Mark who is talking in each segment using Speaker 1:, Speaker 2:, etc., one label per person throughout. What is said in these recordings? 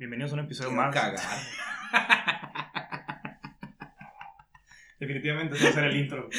Speaker 1: Bienvenidos a un episodio
Speaker 2: Quiero
Speaker 1: más.
Speaker 2: cagar.
Speaker 1: Definitivamente eso va a ser el intro.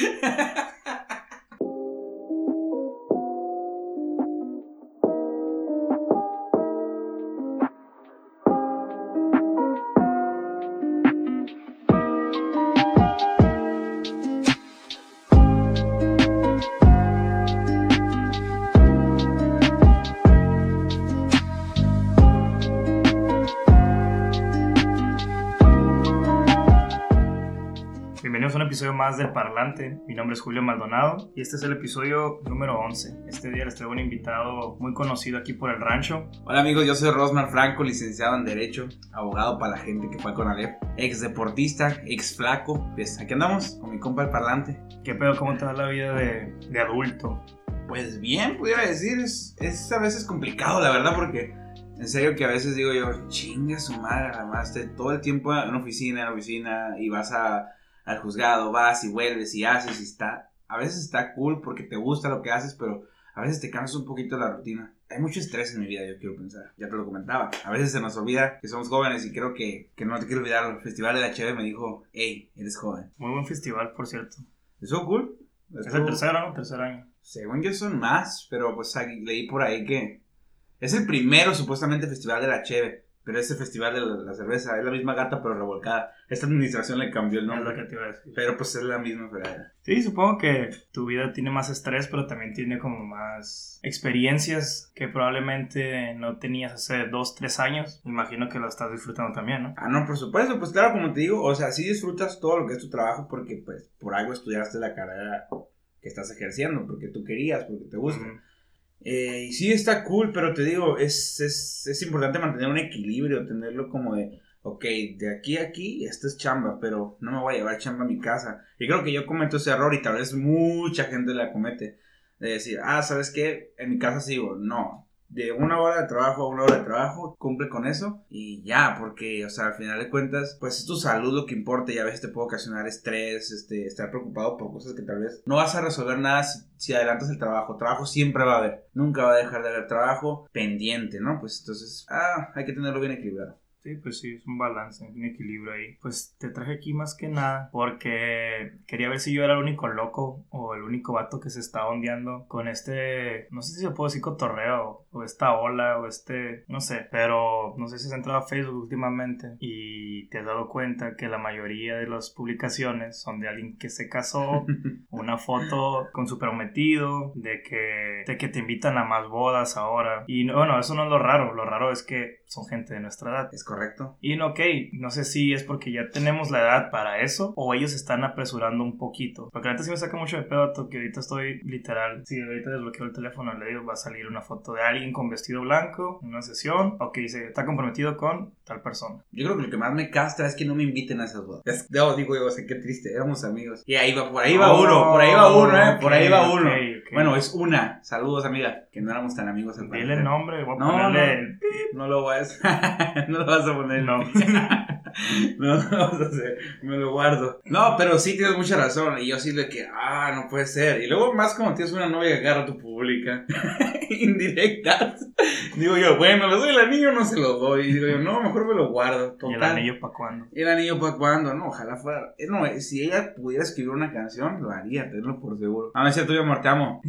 Speaker 1: Más del Parlante. Mi nombre es Julio Maldonado y este es el episodio número 11. Este día les traigo un invitado muy conocido aquí por el rancho.
Speaker 2: Hola amigos, yo soy Rosmar Franco, licenciado en Derecho, abogado para la gente que fue con Alep, ex deportista, ex flaco. Pues aquí andamos con mi compa el parlante.
Speaker 1: ¿Qué pedo? ¿Cómo te va la vida de, de adulto?
Speaker 2: Pues bien, pudiera decir, es, es a veces complicado, la verdad, porque en serio que a veces digo yo, chinga su madre, además, de todo el tiempo en oficina, en oficina, y vas a, al juzgado, vas y vuelves y haces y está, a veces está cool porque te gusta lo que haces, pero a veces te cansas un poquito de la rutina. Hay mucho estrés en mi vida, yo quiero pensar. Ya te lo comentaba. A veces se nos olvida que somos jóvenes y creo que, que no te quiero olvidar. El Festival de la Cheve me dijo, hey, eres joven.
Speaker 1: Muy buen festival, por cierto.
Speaker 2: ¿Eso cool?
Speaker 1: Es el tercero, ¿no? Tercer año.
Speaker 2: Según yo son más, pero pues leí por ahí que es el primero supuestamente festival de la cheve, pero es el festival de la, la cerveza, es la misma gata pero revolcada. Esta administración le cambió el
Speaker 1: Es
Speaker 2: nombre,
Speaker 1: que
Speaker 2: pero pues es la misma fregadera.
Speaker 1: Sí, supongo que tu vida tiene más estrés, pero también tiene como más experiencias que probablemente no tenías hace dos, tres años. Imagino que lo estás disfrutando también, ¿no?
Speaker 2: Ah, no, por supuesto, pues claro, como te digo, o sea, sí disfrutas todo lo que es tu trabajo porque pues por algo estudiaste la carrera que estás ejerciendo, porque tú querías, porque te gusta. Eh, y sí está cool, pero te digo, es, es, es importante mantener un equilibrio, tenerlo como de, ok, de aquí a aquí, esto es chamba, pero no me voy a llevar chamba a mi casa. Y creo que yo cometo ese error y tal vez mucha gente la comete, de decir, ah, ¿sabes qué? En mi casa sigo. No, de una hora de trabajo a una hora de trabajo, cumple con eso y ya, porque, o sea, al final de cuentas, pues es tu salud lo que importa y a veces te puede ocasionar estrés, este, estar preocupado por cosas que tal vez no vas a resolver nada si, si adelantas el trabajo. Trabajo siempre va a haber, nunca va a dejar de haber trabajo pendiente, ¿no? Pues entonces, ah, hay que tenerlo bien equilibrado.
Speaker 1: Sí, pues sí, es un balance, un equilibrio ahí. Pues te traje aquí más que nada porque quería ver si yo era el único loco o el único vato que se estaba ondeando con este, no sé si se puede decir cotorreo o esta ola o este, no sé, pero no sé si has entrado a Facebook últimamente y te has dado cuenta que la mayoría de las publicaciones son de alguien que se casó, una foto con su prometido, de que, de que te invitan a más bodas ahora. Y no- bueno, eso no es lo raro, lo raro es que son gente de nuestra edad.
Speaker 2: ¿Es correcto?
Speaker 1: Y no, ok, no sé si es porque ya tenemos la edad para eso o ellos están apresurando un poquito. Porque antes sí me saca mucho de pedo que ahorita estoy literal. Si ahorita desbloqueo el teléfono, le digo, va a salir una foto de alguien con vestido blanco en una sesión. Ok, dice, está comprometido con tal persona.
Speaker 2: Yo creo que lo que más me castra es que no me inviten a esas bodas. Es- No, digo yo, o sea, qué triste, éramos amigos. Y ahí va, por ahí va
Speaker 1: Oh,
Speaker 2: uno, por ahí va uno, eh, por ahí va uno.
Speaker 1: ok, ok.
Speaker 2: Bueno, es una. Saludos, amiga, que no éramos tan amigos
Speaker 1: Dile el nombre, voy a
Speaker 2: No,
Speaker 1: ponerle
Speaker 2: no. No lo no lo vas a poner.
Speaker 1: No.
Speaker 2: no, no lo vas a hacer. Me lo guardo. No, pero sí tienes mucha razón. Y yo sí de que, ah, no puede ser. Y luego más como tienes una novia que agarra tu pública. Indirectas. Digo yo, bueno, ¿le doy el anillo no se lo doy? Y digo yo, no, mejor me lo guardo.
Speaker 1: ¿Y el anillo para cuándo?
Speaker 2: ¿El anillo para cuándo? No, ojalá fuera. eh, No, eh, si ella pudiera escribir una canción, lo haría, tenlo por seguro. Ah, no es cierto, yo te amo.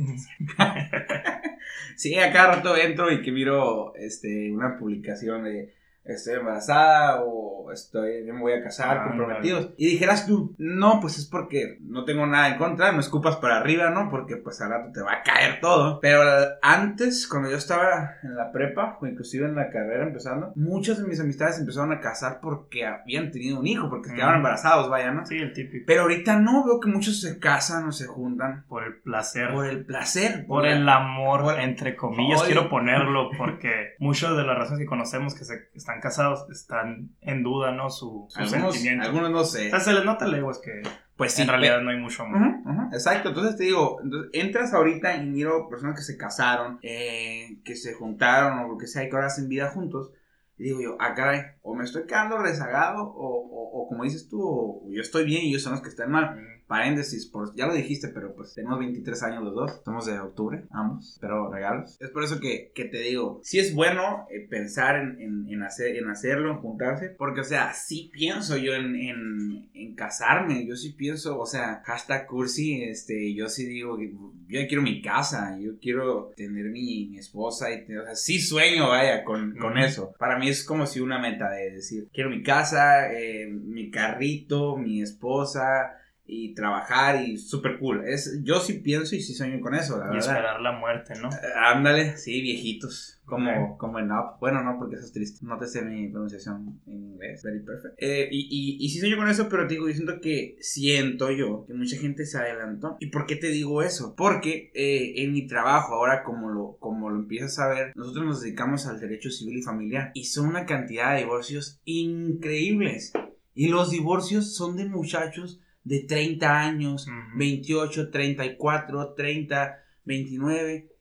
Speaker 2: Sí, a cada rato entro y que miro este, una publicación de estoy embarazada o estoy, yo me voy a casar,
Speaker 1: Ah,
Speaker 2: comprometidos. Y dijeras tú, no, pues es porque no tengo nada en contra, no escupas para arriba, ¿no? Porque pues al rato te va a caer todo. Pero antes, cuando yo estaba en la prepa o inclusive en la carrera empezando, muchas de mis amistades empezaron a casar porque habían tenido un hijo, porque se quedaban
Speaker 1: Mm.
Speaker 2: embarazados, vaya, ¿no?
Speaker 1: Sí, el típico.
Speaker 2: Pero ahorita no, veo que muchos se casan o se juntan
Speaker 1: Por el placer.
Speaker 2: por el placer.
Speaker 1: Por el amor,
Speaker 2: Por-
Speaker 1: entre comillas,
Speaker 2: Ay.
Speaker 1: quiero ponerlo porque muchas de las razones que conocemos que se, están casados están en duda, ¿no? Su, su
Speaker 2: Algunos,
Speaker 1: sentimiento.
Speaker 2: algunos no sé.
Speaker 1: O sea, se les nota leguas que
Speaker 2: Pues sí.
Speaker 1: en realidad no hay mucho amor.
Speaker 2: Ujú, ujú, exacto, entonces te digo, entonces, entras ahorita y miro personas que se casaron, eh, que se juntaron o lo que sea y que ahora hacen vida juntos. Y digo yo, ah, caray, o me estoy quedando rezagado o, o- o como dices tú, o yo estoy bien y ellos son los que están mal. Paréntesis, por, ya lo dijiste, pero pues tenemos 23 años los dos, somos de octubre, ambos, pero regalos. Es por eso que, que te digo, sí es bueno eh, pensar en, en, en, hacer, en hacerlo, en juntarse, porque o sea, sí pienso yo en, en, en casarme, yo sí pienso, o sea, hasta cursi, este, yo sí digo, yo quiero mi casa, yo quiero tener mi, mi esposa, y o sea, sí sueño, vaya, con, con eso. Para mí es como si una meta de decir, quiero mi casa, eh, mi carrito, mi esposa, y trabajar y súper cool. Es, yo sí pienso y sí sueño con eso, la
Speaker 1: y
Speaker 2: verdad.
Speaker 1: esperar la muerte, ¿no?
Speaker 2: Eh, ándale, sí, viejitos. Como, como en Up. Bueno, no, porque eso es triste. No te sé mi pronunciación en inglés. Very perfect. Eh, y, y, y sí sueño con eso, pero te digo, yo siento que siento yo que mucha gente se adelantó. ¿Y por qué te digo eso? Porque eh, en mi trabajo, ahora como lo, como lo empiezas a ver, nosotros nos dedicamos al derecho civil y familiar. Y son una cantidad de divorcios increíbles. Y los divorcios son de muchachos de 30 años,
Speaker 1: Ujú.
Speaker 2: 28, 34, 30, 29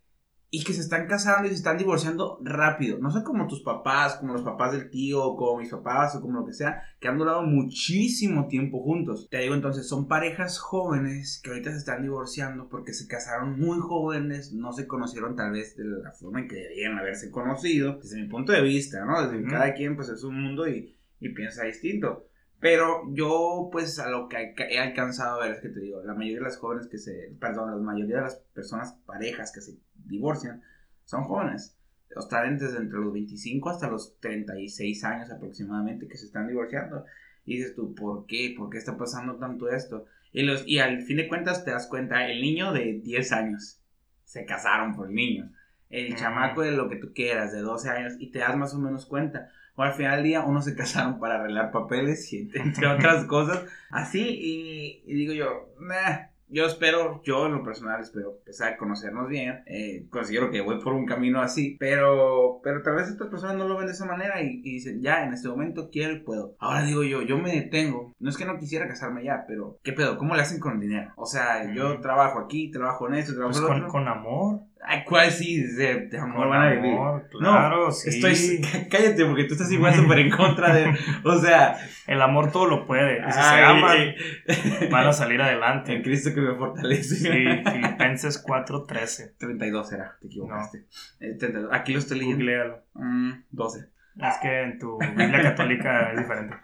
Speaker 2: y que se están casando y se están divorciando rápido. No son como tus papás, como los papás del tío, como mis papás o como lo que sea, que han durado muchísimo tiempo juntos. Te digo entonces, son parejas jóvenes que ahorita se están divorciando porque se casaron muy jóvenes, no se conocieron tal vez de la forma en que deberían haberse conocido, desde mi punto de vista, ¿no? Desde cada quien pues es un mundo y, y piensa distinto. Pero yo, pues, a lo que he alcanzado a ver es que te digo, la mayoría de las jóvenes que se, perdón, la mayoría de las personas, parejas que se divorcian, son jóvenes. Están desde entre los 25 hasta los 36 años aproximadamente que se están divorciando. Y dices tú, ¿por qué? ¿Por qué está pasando tanto esto? Y, los, y al fin de cuentas te das cuenta, el niño de 10 años se casaron por el niño. El
Speaker 1: Ujú.
Speaker 2: chamaco de lo que tú quieras, de 12 años, y te das más o menos cuenta. O al final del día, unos se casaron para arreglar papeles y entre otras cosas. Así, y, y digo yo, "Nah". yo espero, yo en lo personal espero empezar a conocernos bien. Eh, considero que voy por un camino así, pero, pero tal vez estas personas no lo ven de esa manera y, y dicen, ya, en este momento quiero y puedo. Ahora digo yo, yo me detengo. No es que no quisiera casarme ya, pero ¿qué pedo? ¿Cómo le hacen con el dinero? O sea, yo trabajo aquí, trabajo en esto, trabajo
Speaker 1: Pues
Speaker 2: en
Speaker 1: con,
Speaker 2: otro.
Speaker 1: con amor.
Speaker 2: Ay, ¿cuál sí? De, de amor
Speaker 1: Con
Speaker 2: van a vivir.
Speaker 1: amor, claro,
Speaker 2: no,
Speaker 1: sí.
Speaker 2: estoy... Cállate, porque tú estás igual súper en contra de... O sea...
Speaker 1: El amor todo lo puede. Y si se aman, van a salir
Speaker 2: En
Speaker 1: adelante.
Speaker 2: Cristo que me fortalece.
Speaker 1: Sí, Filipenses 4.13.
Speaker 2: 32 era, te equivocaste. Eh, 32. Aquí lo estoy leyendo.
Speaker 1: Googlealo.
Speaker 2: Mm, 12.
Speaker 1: Es que en tu Biblia católica es diferente.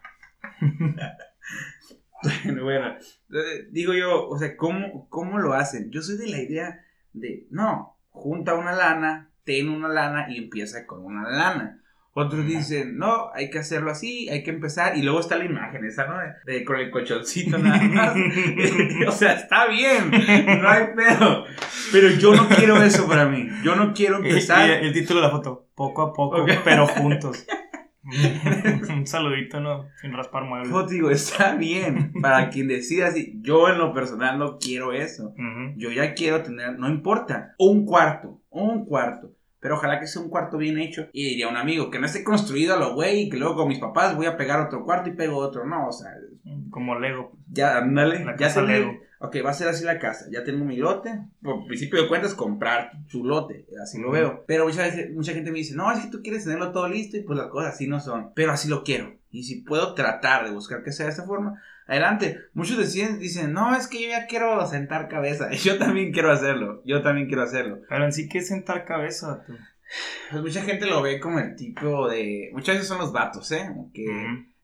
Speaker 2: bueno, eh, digo yo, o sea, ¿cómo, ¿cómo lo hacen? Yo soy de la idea de, no, junta una lana, ten una lana y empieza con una lana. Otros dicen, no, hay que hacerlo así, hay que empezar. Y luego está la imagen esa, ¿no? De, de- con el colchoncito nada más. o sea, está bien, no hay pedo. Pero yo no quiero eso para mí. Yo no quiero empezar.
Speaker 1: y el título de la foto, poco a poco, pero juntos. Un saludito, ¿no? Sin raspar muebles.
Speaker 2: Yo digo, está bien. Para quien decida así, yo en lo personal no quiero eso. Yo ya quiero tener, no importa, un cuarto, un cuarto. Pero ojalá que sea un cuarto bien hecho. Y diría un amigo, que no esté construido a lo güey y que luego con mis papás voy a pegar otro cuarto y pego otro. No, o sea,
Speaker 1: Como Lego.
Speaker 2: ya, ándale.
Speaker 1: La
Speaker 2: ya
Speaker 1: casa
Speaker 2: tengo-
Speaker 1: Lego.
Speaker 2: Ok, va a ser así la casa. Ya tengo mi lote. Por principio de cuentas, comprar tu lote. Así lo veo. Pero mucha, veces- mucha gente me dice, no, es que tú quieres tenerlo todo listo y pues las cosas así no son. Pero así lo quiero. Y si puedo tratar de buscar que sea de esta forma, adelante. Muchos deciden, dicen, no, es que yo ya quiero sentar cabeza. Yo también quiero hacerlo. Yo también quiero hacerlo.
Speaker 1: Pero en sí, ¿qué es sentar cabeza? Tú?
Speaker 2: Pues mucha gente lo ve como el tipo de... Muchas veces son los vatos, ¿eh? Que.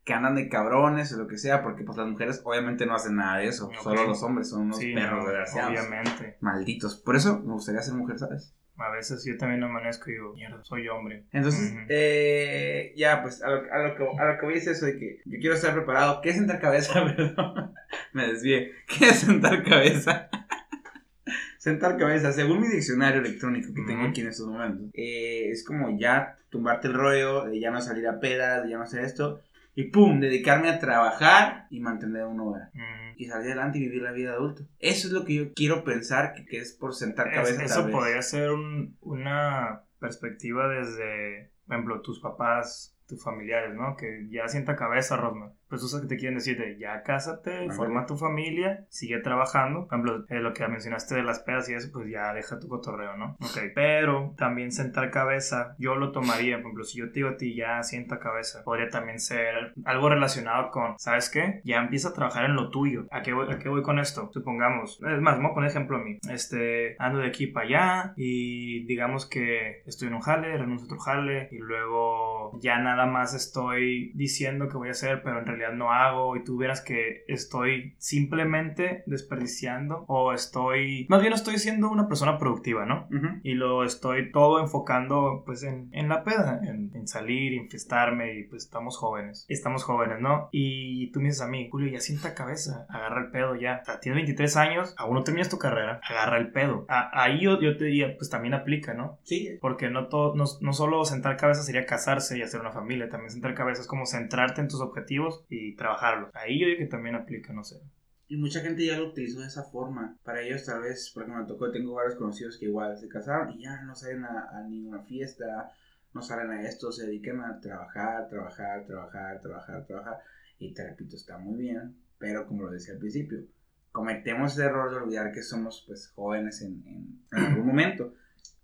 Speaker 2: Que andan de cabrones o lo que sea, porque pues las mujeres obviamente no hacen nada de eso. Solo los hombres son unos
Speaker 1: Sí,
Speaker 2: perros desgraciados.
Speaker 1: obviamente.
Speaker 2: Malditos. Por eso me gustaría ser mujer, ¿sabes?
Speaker 1: A veces yo también amanezco y digo, mierda, soy hombre.
Speaker 2: Entonces, eh, ya, pues a lo, a, lo que, a lo que voy es eso de que yo quiero estar preparado. ¿Qué es sentar cabeza? Perdón, me desvié. ¿Qué es sentar cabeza? sentar cabeza, según mi diccionario electrónico que tengo aquí en estos momentos, eh, es como ya tumbarte el rollo, de ya no salir a pedas, de ya no hacer esto, y pum, dedicarme a trabajar y mantener un hogar. Y salir adelante y vivir la vida de adulto. Eso es lo que yo quiero pensar que, que es por sentar cabeza.
Speaker 1: eso podría ser un- una perspectiva desde, por ejemplo, tus papás tus familiares, ¿no? Que ya sienta cabeza, Rosman. Sabes que te quieren decir de ya cásate, forma tu familia, sigue trabajando. Por ejemplo, eh, lo que mencionaste de las pedas y eso, pues ya deja tu cotorreo, ¿no? Ok, pero también sentar cabeza, yo lo tomaría, por ejemplo, si yo te digo a ti ya sienta cabeza, podría también ser algo relacionado con, ¿sabes qué? Ya empieza a trabajar en lo tuyo. ¿A qué voy, a qué voy con esto? Supongamos, es más, vamos a poner ejemplo a mí. Este, ando de aquí para allá y digamos que estoy en un jale, renuncio a otro jale y luego ya nada más estoy diciendo que voy a hacer, pero en realidad no hago y tú vieras que estoy simplemente desperdiciando o estoy, más bien estoy siendo una persona productiva, ¿no? Y lo estoy todo enfocando pues en, en la peda, en, en, salir, infestarme y pues estamos jóvenes, estamos jóvenes, ¿no? Y tú me dices a mí, Julio, ya sienta cabeza, agarra el pedo ya, o sea, tienes 23 años, aún no terminas tu carrera, agarra el pedo. ahí yo, yo te diría, pues también aplica, ¿no?
Speaker 2: Sí.
Speaker 1: Porque no, todo, no, no solo sentar cabeza sería casarse y hacer una familia, también sentar cabeza es como centrarte en tus objetivos y trabajarlos. Ahí yo digo que también aplica, no sé.
Speaker 2: Y mucha gente ya lo utilizó de esa forma. Para ellos tal vez, porque me tocó, tengo varios conocidos que igual se casaron y ya no salen a, ninguna fiesta, no salen a esto, se dedican a trabajar, trabajar, trabajar, trabajar, trabajar. Y te repito, está muy bien, pero como lo decía al principio, cometemos el error de olvidar que somos pues jóvenes en, en, en algún momento.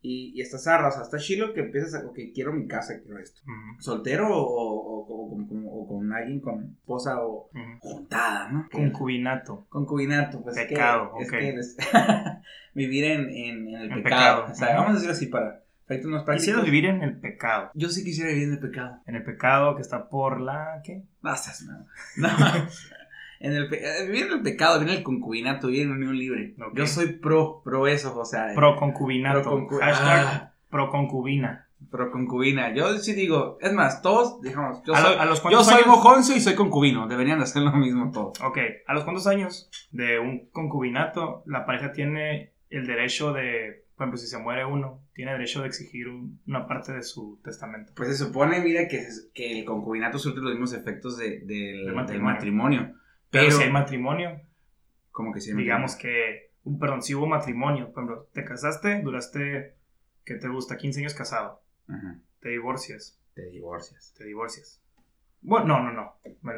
Speaker 2: Y, y estás arras, hasta chilo que empiezas a, ok, quiero mi casa, quiero esto. Soltero o, o, o, con alguien con esposa o juntada, ¿no?
Speaker 1: Concubinato.
Speaker 2: Concubinato, pues
Speaker 1: pecado,
Speaker 2: es que, es que vivir en, en, el, pecado. O sea, vamos a decirlo así para efectos más
Speaker 1: prácticos. Quisiera vivir en el pecado.
Speaker 2: Yo sí quisiera vivir en el pecado.
Speaker 1: En el pecado que está por la, ¿qué?
Speaker 2: Basta, no. no. en el, eh, vivir en el pecado, vivir en el concubinato, vivir en unión libre. Yo soy pro, pro eso, o sea.
Speaker 1: Pro concubinato. Pro Hashtag ah. pro concubina.
Speaker 2: Pro concubina. Yo sí digo, es más, todos, digamos, yo soy, yo soy mojoncio y soy concubino. Deberían hacer lo mismo todos.
Speaker 1: Ok, ¿a los cuántos años de un concubinato la pareja tiene el derecho de, por ejemplo, si se muere uno, tiene derecho de exigir una parte de su testamento?
Speaker 2: Pues se supone, mira, que, que el concubinato surte los mismos efectos de, del, matrimonio.
Speaker 1: Pero, si hay matrimonio,
Speaker 2: como que si
Speaker 1: digamos que, un, perdón, si hubo matrimonio, por ejemplo, te casaste, duraste, ¿qué te gusta? 15 años casado. Te divorcias.
Speaker 2: Te divorcias.
Speaker 1: Te divorcias. Bueno, no, no, no.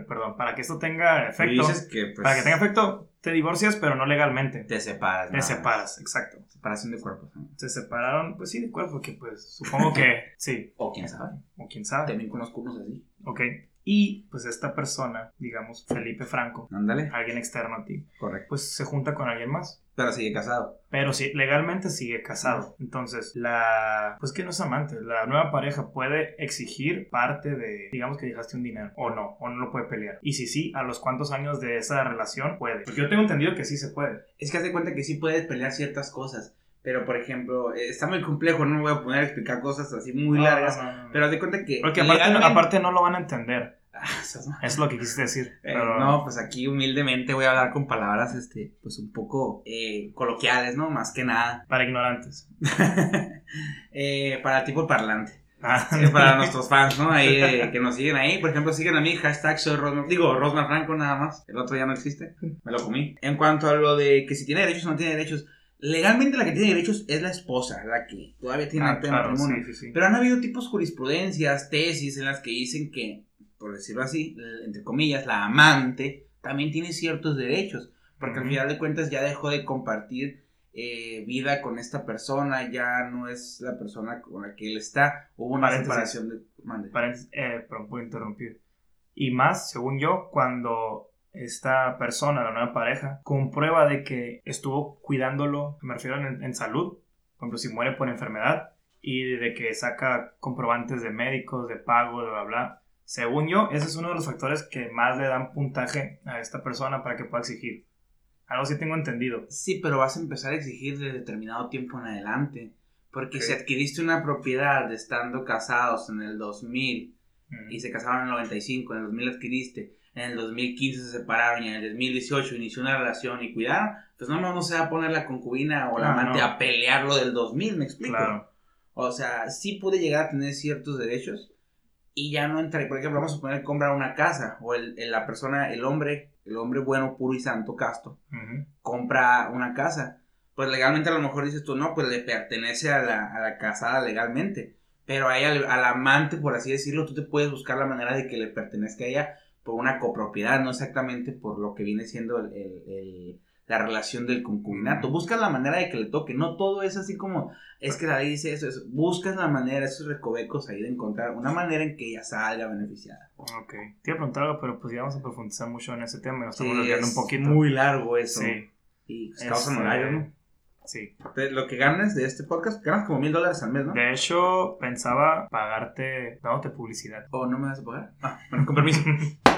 Speaker 1: Perdón, para que esto tenga efecto.
Speaker 2: Que, pues,
Speaker 1: para que tenga efecto, te divorcias, pero no legalmente.
Speaker 2: Te separas.
Speaker 1: Te separas, exacto.
Speaker 2: Separación de cuerpos.
Speaker 1: Se separaron, pues sí, de cuerpo, que pues supongo que sí.
Speaker 2: o quién sabe.
Speaker 1: O quién sabe.
Speaker 2: También conozco unos así.
Speaker 1: Ok. Y pues esta persona, digamos, Felipe Franco,
Speaker 2: Ándale.
Speaker 1: alguien externo a ti,
Speaker 2: correcto.
Speaker 1: Pues se junta con alguien más.
Speaker 2: Pero sigue casado.
Speaker 1: Pero sí, legalmente sigue casado. Entonces, la. Pues que no es amante. La nueva pareja puede exigir parte de. Digamos que dejaste un dinero. O no. O no lo puede pelear. Y si sí, ¿a los cuántos años de esa relación puede? Porque yo tengo entendido que sí se puede.
Speaker 2: Es que haz de cuenta que sí puedes pelear ciertas cosas. Pero, por ejemplo, eh, está muy complejo, no me voy a poner a explicar cosas así muy largas. pero de cuenta que.
Speaker 1: Porque aparte no lo van a entender. Es lo que quisiste decir.
Speaker 2: Eh, no, pues aquí humildemente voy a hablar con palabras, este, pues un poco eh, coloquiales, ¿no? Más que nada.
Speaker 1: Para ignorantes.
Speaker 2: eh, para tipo parlante. Ah. para nuestros fans, ¿no? Ahí, eh, que nos siguen ahí. Por ejemplo, siguen a mí, hashtag soy Rosman. Digo, Rosman Franco nada más. El otro ya no existe. Me lo comí. En cuanto a lo de que si tiene derechos o no tiene derechos. Legalmente la que tiene derechos es la esposa, la que todavía tiene ah, matrimonio. Pero han habido tipos jurisprudencias, tesis en las que dicen que por decirlo así, entre comillas, la amante, también tiene ciertos derechos, porque al final de cuentas ya dejó de compartir eh, vida con esta persona, ya no es la persona con la que él está, hubo una separación de...
Speaker 1: Paréntesis, eh, puedo interrumpir. Y más, según yo, cuando esta persona, la nueva pareja, comprueba de que estuvo cuidándolo, me refiero en, en salud, por ejemplo, si muere por enfermedad, y de que saca comprobantes de médicos, de pago, de bla, bla, según yo, ese es uno de los factores que más le dan puntaje a esta persona para que pueda exigir. Algo sí tengo entendido.
Speaker 2: Sí, pero vas a empezar a exigir de determinado tiempo en adelante. Porque si adquiriste una propiedad estando casados en el 2000 y se casaron en el 95, en el 2000 adquiriste, en el 2015 se separaron y en el 2018 inició una relación y cuidaron, pues no, no, se va a poner la concubina o la amante a pelear lo del 2000, ¿me explico? Claro. O sea, sí puede llegar a tener ciertos derechos, y ya no entra, por ejemplo, vamos a suponer comprar una casa o el, la persona, el hombre, el hombre bueno, puro y santo, casto, compra una casa. Pues legalmente a lo mejor dices tú, no, pues le pertenece a la, a la casada legalmente. Pero a ella, al amante, por así decirlo, tú te puedes buscar la manera de que le pertenezca a ella por una copropiedad, no exactamente por lo que viene siendo el, el- el- la relación del concubinato. Buscas la manera de que le toque, no todo es así como, es que la ley dice eso, es- buscas la manera, esos recovecos ahí de encontrar una manera en que ella salga beneficiada.
Speaker 1: Ok. Te iba a preguntar algo, pero pues ya vamos a profundizar mucho en ese tema nos
Speaker 2: Sí,
Speaker 1: estamos
Speaker 2: es
Speaker 1: un poquito.
Speaker 2: muy largo eso.
Speaker 1: Sí.
Speaker 2: Y pues, causa
Speaker 1: Este,
Speaker 2: honorarios, ¿no?
Speaker 1: Sí.
Speaker 2: Lo que ganas de este podcast, ganas como mil dólares al mes, ¿no?
Speaker 1: De hecho, pensaba pagarte dándote publicidad.
Speaker 2: ¿O no me vas a pagar? Ah, bueno, con permiso.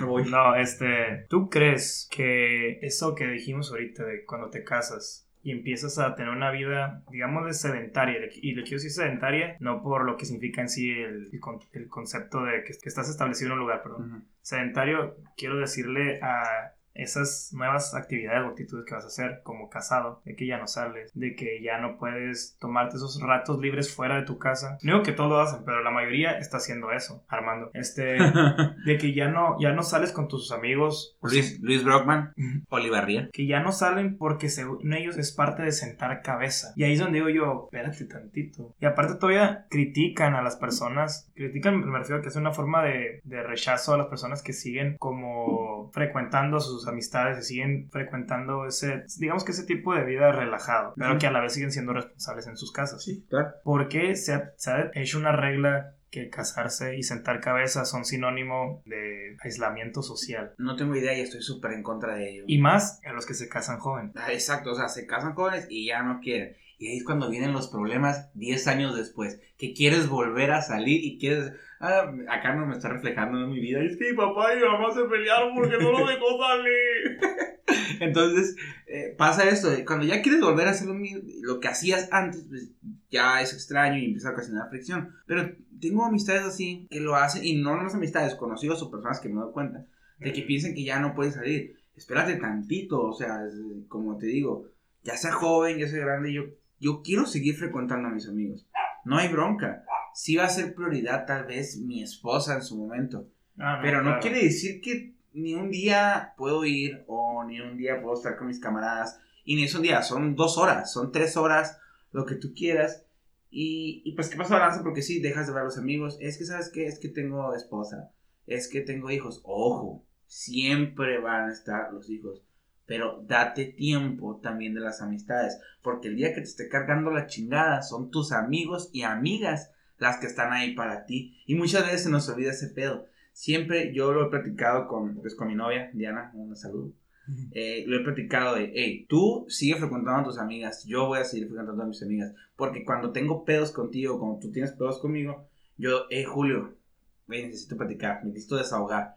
Speaker 2: Me voy.
Speaker 1: No, este, ¿tú crees que eso que dijimos ahorita de cuando te casas y empiezas a tener una vida, digamos, de sedentaria, y le quiero decir sedentaria, no por lo que significa en sí el, el el concepto de que, que estás establecido en un lugar, perdón.
Speaker 2: Ujú.
Speaker 1: Sedentario, quiero decirle a esas nuevas actividades o actitudes que vas a hacer como casado, de que ya no sales, de que ya no puedes tomarte esos ratos libres fuera de tu casa. No digo que todos lo hacen, pero la mayoría está haciendo eso, Armando. Este, de que ya no, ya no sales con tus amigos.
Speaker 2: Luis, Luis Brockman,
Speaker 1: Ujú.
Speaker 2: Oliver Ría.
Speaker 1: que ya no salen porque según ellos es parte de sentar cabeza. Y ahí es donde digo yo, espérate tantito. Y aparte todavía critican a las personas, critican, me refiero a que es una forma de, de rechazo a las personas que siguen como frecuentando sus amistades y siguen frecuentando ese, digamos que ese tipo de vida relajado, pero que a la vez siguen siendo responsables en sus casas.
Speaker 2: Sí, claro.
Speaker 1: ¿Por qué se ha, se ha hecho una regla que casarse y sentar cabeza son sinónimo de aislamiento social?
Speaker 2: No tengo idea y estoy súper en contra de ello.
Speaker 1: Y más a los que se casan jóvenes.
Speaker 2: Ah, exacto, o sea, se casan jóvenes y ya no quieren. Y ahí es cuando vienen los problemas 10 años después. Que quieres volver a salir y quieres. Ah, acá no me está reflejando en mi vida. Es que mi papá y mi mamá se pelearon porque no lo dejó salir. Entonces, eh, pasa esto. Cuando ya quieres volver a hacer lo, mismo- lo que hacías antes, pues ya es extraño y empieza a ocasionar fricción. Pero tengo amistades así que lo hacen, y no las amistades, conocidos o personas que me doy cuenta, de que piensan que ya no pueden salir. Espérate tantito, o sea, como te digo, ya sea joven, ya sea grande, yo, yo quiero seguir frecuentando a mis amigos. No hay bronca. Sí va a ser prioridad tal vez mi esposa en su momento.
Speaker 1: Ah,
Speaker 2: Pero no
Speaker 1: claro.
Speaker 2: quiere decir que ni un día puedo ir o ni un día puedo estar con mis camaradas. Y ni es un día, son dos horas, son tres horas, lo que tú quieras. Y, y pues, ¿qué pasa balance? Porque sí, dejas de ver a los amigos. Es que, ¿sabes qué? Es que tengo esposa. Es que tengo hijos. Ojo, siempre van a estar los hijos. Pero date tiempo también de las amistades. Porque el día que te esté cargando la chingada son tus amigos y amigas las que están ahí para ti. Y muchas veces se nos olvida ese pedo. Siempre yo lo he platicado con, pues, con mi novia, Diana, un saludo. Eh, lo he platicado de, hey, tú sigue frecuentando a tus amigas, yo voy a seguir frecuentando a mis amigas. Porque cuando tengo pedos contigo, cuando tú tienes pedos conmigo, yo, hey, Julio, güey, necesito platicar, necesito desahogar.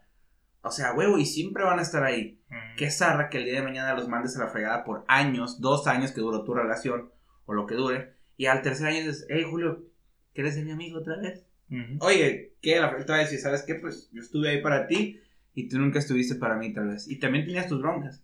Speaker 2: O sea, huevo, y siempre van a estar ahí.
Speaker 1: Mm.
Speaker 2: Qué zarra que el día de mañana los mandes a la fregada por años, dos años que duró tu relación, o lo que dure, y al tercer año dices, hey, Julio, ¿quieres ser mi amigo otra vez? Oye, que la te va a decir, ¿sabes qué? Pues yo estuve ahí para ti y tú nunca estuviste para mí, tal vez. Y también tenías tus broncas.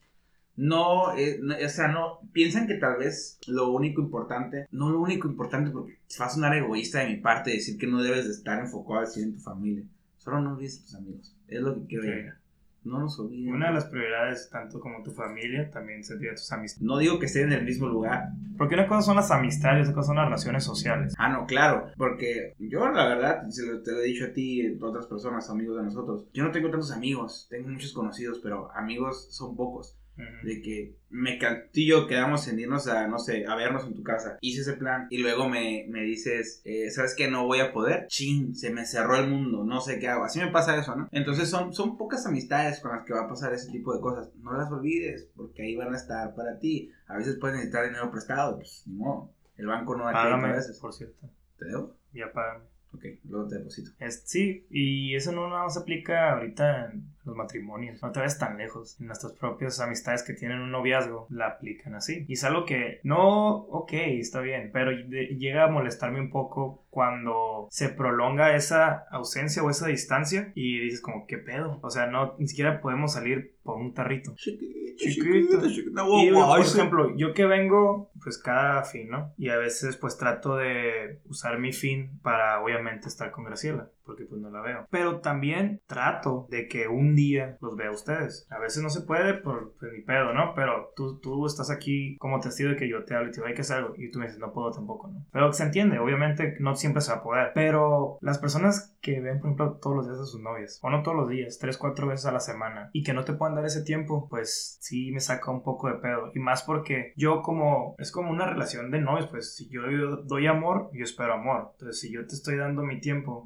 Speaker 2: No, eh, no, o sea, no, piensan que tal vez lo único importante, no lo único importante porque va a sonar egoísta de mi parte decir que no debes de estar enfocado al 100 en tu familia. Solo no olvides a tus amigos. Es lo que quiero
Speaker 1: Ok.
Speaker 2: llegar. No nos olviden.
Speaker 1: Una de las prioridades, tanto como tu familia, también sería tus amistades.
Speaker 2: No digo que estén en el mismo lugar.
Speaker 1: Porque una cosa son las amistades, otra cosa son las relaciones sociales.
Speaker 2: Ah, no, claro, porque yo la verdad, te lo he dicho a ti y a otras personas, amigos de nosotros, yo no tengo tantos amigos, tengo muchos conocidos, pero amigos son pocos. De que me cantillo, quedamos en irnos a, no sé, a vernos en tu casa. Hice ese plan y luego me, me dices, eh, ¿sabes qué? No voy a poder. Chin, se me cerró el mundo, no sé qué hago. Así me pasa eso, ¿no? Entonces son, son pocas amistades con las que va a pasar ese tipo de cosas. No las olvides, porque ahí van a estar para ti. A veces puedes necesitar dinero prestado, pues ni modo. El banco no da crédito a veces.
Speaker 1: por cierto.
Speaker 2: ¿Te debo?
Speaker 1: Ya págame.
Speaker 2: Ok, luego te deposito.
Speaker 1: Es- sí, y eso no nada más aplica ahorita en los matrimonios. No te vayas tan lejos. En nuestras propias amistades que tienen un noviazgo la aplican así. Y es algo que no, ok, está bien, pero llega a molestarme un poco cuando se prolonga esa ausencia o esa distancia y dices como, ¿qué pedo? O sea, no, ni siquiera podemos salir por un tarrito.
Speaker 2: Chiquito,
Speaker 1: Chiquito.
Speaker 2: chiquito.
Speaker 1: Y, por ejemplo, yo que vengo pues cada fin, ¿no? Y a veces pues trato de usar mi fin para obviamente estar con Graciela, porque pues no la veo. Pero también trato de que un día los vea a ustedes. A veces no se puede por pues, mi pedo, ¿no? Pero tú, tú estás aquí como testigo de que yo te hablo y te digo, hay que hacer algo. Y tú me dices, no puedo tampoco, ¿no? Pero se entiende, obviamente no siempre se va a poder. Pero las personas que ven, por ejemplo, todos los días a sus novias, o no todos los días, tres, cuatro veces a la semana, y que no te puedan dar ese tiempo, pues sí me saca un poco de pedo. Y más porque yo como, es como una relación de novios, pues si yo doy amor, yo espero amor. Entonces si yo te estoy dando mi tiempo...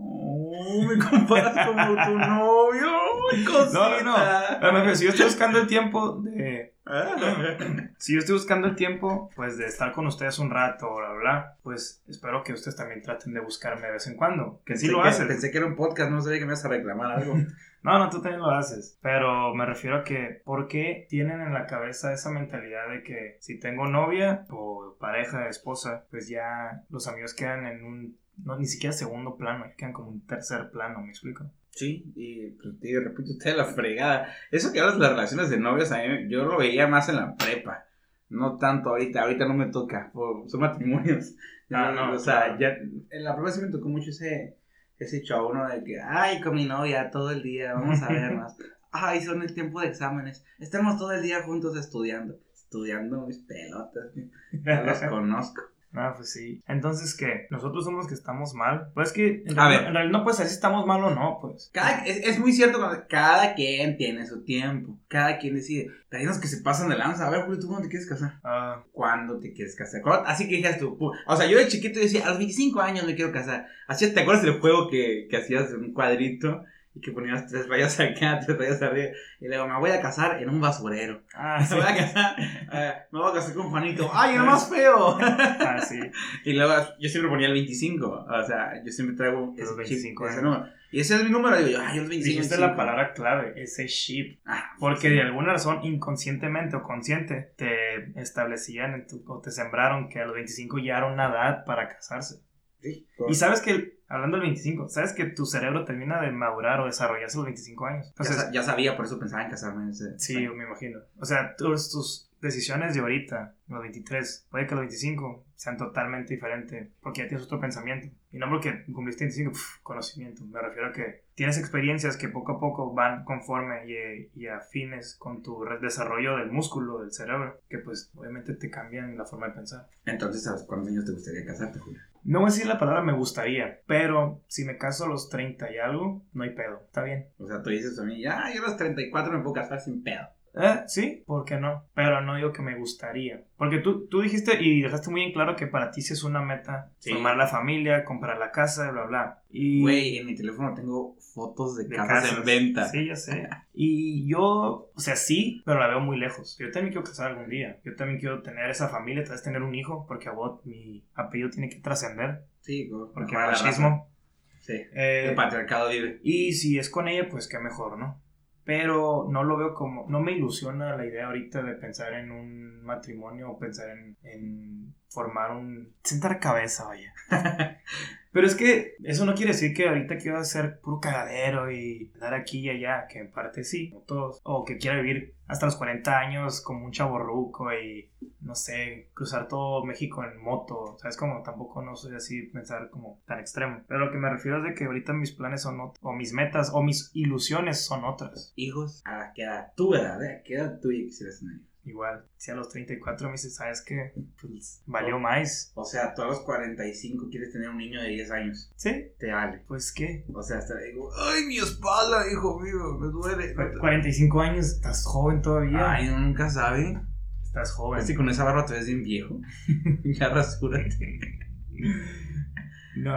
Speaker 2: Me comparas como tu novio,
Speaker 1: No, no, no. Si yo estoy buscando el tiempo de si yo estoy buscando el tiempo, pues de estar con ustedes un rato, bla, bla, pues espero que ustedes también traten de buscarme de vez en cuando. Que sí lo hacen.
Speaker 2: Pensé que era un podcast, no sabía que me ibas a reclamar algo.
Speaker 1: no, no, tú también lo haces. Pero me refiero a que, ¿por qué tienen en la cabeza esa mentalidad de que si tengo novia o pareja, esposa, pues ya los amigos quedan en un, no, ni siquiera segundo plano, quedan como un tercer plano, ¿me explico?
Speaker 2: Sí, y pues, te repito, usted la fregada. Eso que hablas de las relaciones de novios, a mí, yo lo veía más en la prepa. No tanto ahorita, ahorita no me toca, son matrimonios. Ah, no, o sea, ya en la prepa sí me tocó mucho ese, ese show, ¿no? De que, ay, con mi novia todo el día, vamos a vernos. ay, son el tiempo de exámenes, estamos todo el día juntos estudiando. Estudiando mis pelotas, ya los conozco.
Speaker 1: Ah, pues sí. Entonces, ¿qué? ¿Nosotros somos los que estamos mal? Pues que en, a ver. en realidad no puedes saber si estamos mal o no, pues.
Speaker 2: Cada, es, muy cierto cuando cada quien tiene su tiempo. Cada quien decide. Hay unos que se pasan de lanza. A ver, Julio, ¿tú cuándo te quieres casar? Ah. ¿Cuándo te quieres casar? Así que dijeras tú. O sea, yo de chiquito decía, a los 25 años me quiero casar. Así, ¿te acuerdas del juego que, que hacías un cuadrito? Y que ponías tres rayas acá, tres rayas arriba. Y luego me voy a casar en un basurero. Ah, sí. me voy a casar, eh, me voy a casar con Juanito. ¡Ay, el más feo! ah, sí. Y luego yo siempre ponía el 25. O sea, yo siempre traigo ese 25 ese número. Y ese es mi número. Digo yo, ay, el 25.
Speaker 1: Dijiste la palabra clave, ese chip. Ah, porque de alguna razón, inconscientemente o consciente, te establecían o te sembraron que a los 25 ya era una edad para casarse. Sí, y sabes que Hablando del 25, ¿sabes que tu cerebro termina de madurar o desarrollarse a los 25 años?
Speaker 2: ya, sabía, por eso pensaba en casarme. Ese,
Speaker 1: sí, me imagino. O sea, tus, tus decisiones de ahorita, los 23, puede que los 25 sean totalmente diferentes porque ya tienes otro pensamiento. Y no porque cumpliste 25, conocimiento. Me refiero a que tienes experiencias que poco a poco van conforme y, y, afines con tu desarrollo del músculo, del cerebro, que pues obviamente te cambian la forma de pensar.
Speaker 2: Entonces, ¿sabes cuántos años te gustaría casarte, Julio?
Speaker 1: No voy a decir la palabra me gustaría, pero si me caso a los 30 y algo, no hay pedo. Está bien.
Speaker 2: O sea, tú dices a mí, ya, yo a los 34 me puedo casar sin pedo.
Speaker 1: Eh, sí, ¿por qué no? Pero no digo que me gustaría. Porque tú, tú dijiste y dejaste muy en claro que para ti sí es una meta formar la familia, comprar la casa, bla, bla.
Speaker 2: Y... Güey, en mi teléfono tengo fotos de, casas, en venta.
Speaker 1: Sí, ya sé. y yo, o sea, sí, pero la veo muy lejos. Yo también quiero casar algún día. Yo también quiero tener esa familia, tal vez tener un hijo, porque a vos mi apellido tiene que trascender.
Speaker 2: Sí,
Speaker 1: porque el machismo.
Speaker 2: Sí. Eh, el patriarcado vive.
Speaker 1: Y si es con ella, pues qué mejor, ¿no? Pero no lo veo como, no me ilusiona la idea ahorita de pensar en un matrimonio o pensar en, en formar un, sentar cabeza, vaya. pero es que eso no quiere decir que ahorita quiero hacer puro cagadero y andar aquí y allá, que en parte sí, o que quiera vivir hasta los 40 años como un chaborruco y no sé, cruzar todo México en moto, ¿sabes? Como tampoco no soy así pensar como tan extremo. Pero lo que me refiero es de que ahorita mis planes son otros, o mis metas, o mis ilusiones son otras.
Speaker 2: Hijos, a que edad, tu edad, ¿eh? ¿Qué edad tú quisieras tener?
Speaker 1: Igual, si a los 34 me dices, ¿sabes qué? Pues valió más.
Speaker 2: O sea, tú a los 45 quieres tener un niño de 10 años.
Speaker 1: ¿Sí?
Speaker 2: Te vale.
Speaker 1: Pues qué.
Speaker 2: O sea, hasta digo, ¡ay, mi espalda, hijo mío! Me duele.
Speaker 1: 45 años, estás joven todavía.
Speaker 2: Ay, nunca sabe.
Speaker 1: Estás joven.
Speaker 2: Así con esa barba te ves bien viejo. ya rasúrate.
Speaker 1: no,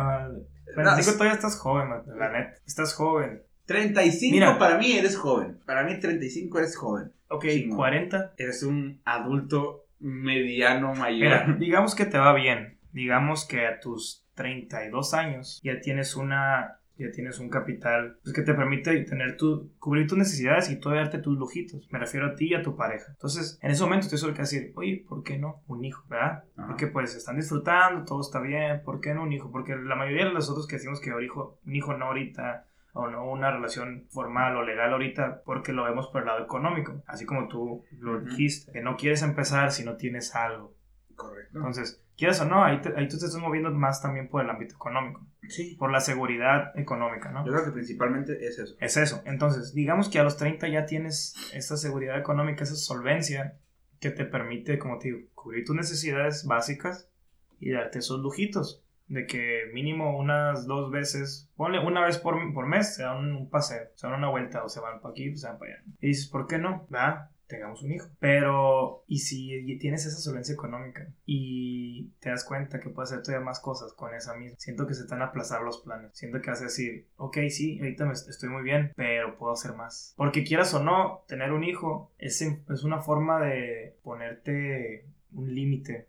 Speaker 1: 45 todavía estás joven, la neta. Estás joven.
Speaker 2: 35 Mira, para mí eres joven. Para mí 35 eres joven.
Speaker 1: Ok, 40.
Speaker 2: Eres un adulto mediano mayor.
Speaker 1: Mira, digamos que te va bien. Digamos que a tus 32 años ya tienes una ya tienes un capital pues, que te permite tener tu, cubrir tus necesidades y todavía darte tus lujitos. Me refiero a ti y a tu pareja. Entonces, en ese momento usted suele decir, oye, ¿por qué no un hijo? ¿Verdad? Porque pues están disfrutando, todo está bien, ¿por qué no un hijo? Porque la mayoría de nosotros que decimos que un hijo, un hijo no ahorita o no una relación formal o legal ahorita porque lo vemos por el lado económico. Así como tú lo dijiste, que no quieres empezar si no tienes algo.
Speaker 2: Correcto.
Speaker 1: Entonces, quieras o no, ahí, te- ahí tú te estás moviendo más también por el ámbito económico,
Speaker 2: Sí.
Speaker 1: por la seguridad económica, ¿no?
Speaker 2: Yo creo que principalmente es eso.
Speaker 1: Es eso. Entonces, digamos que a los 30 ya tienes esa seguridad económica, esa solvencia que te permite, como te digo, cubrir tus necesidades básicas y darte esos lujitos. De que mínimo unas dos veces, ponle una vez por, por mes, se dan un paseo, se dan una vuelta o se van para aquí, se van para allá. Y dices, ¿por qué no? ¿Verdad? Tengamos un hijo. Pero, ¿y si tienes esa solvencia económica y te das cuenta que puedes hacer todavía más cosas con esa misma? Siento que se a aplazar los planes. Siento que vas a decir, ok, sí, ahorita me estoy muy bien, pero puedo hacer más. Porque quieras o no, tener un hijo es, es una forma de ponerte un límite.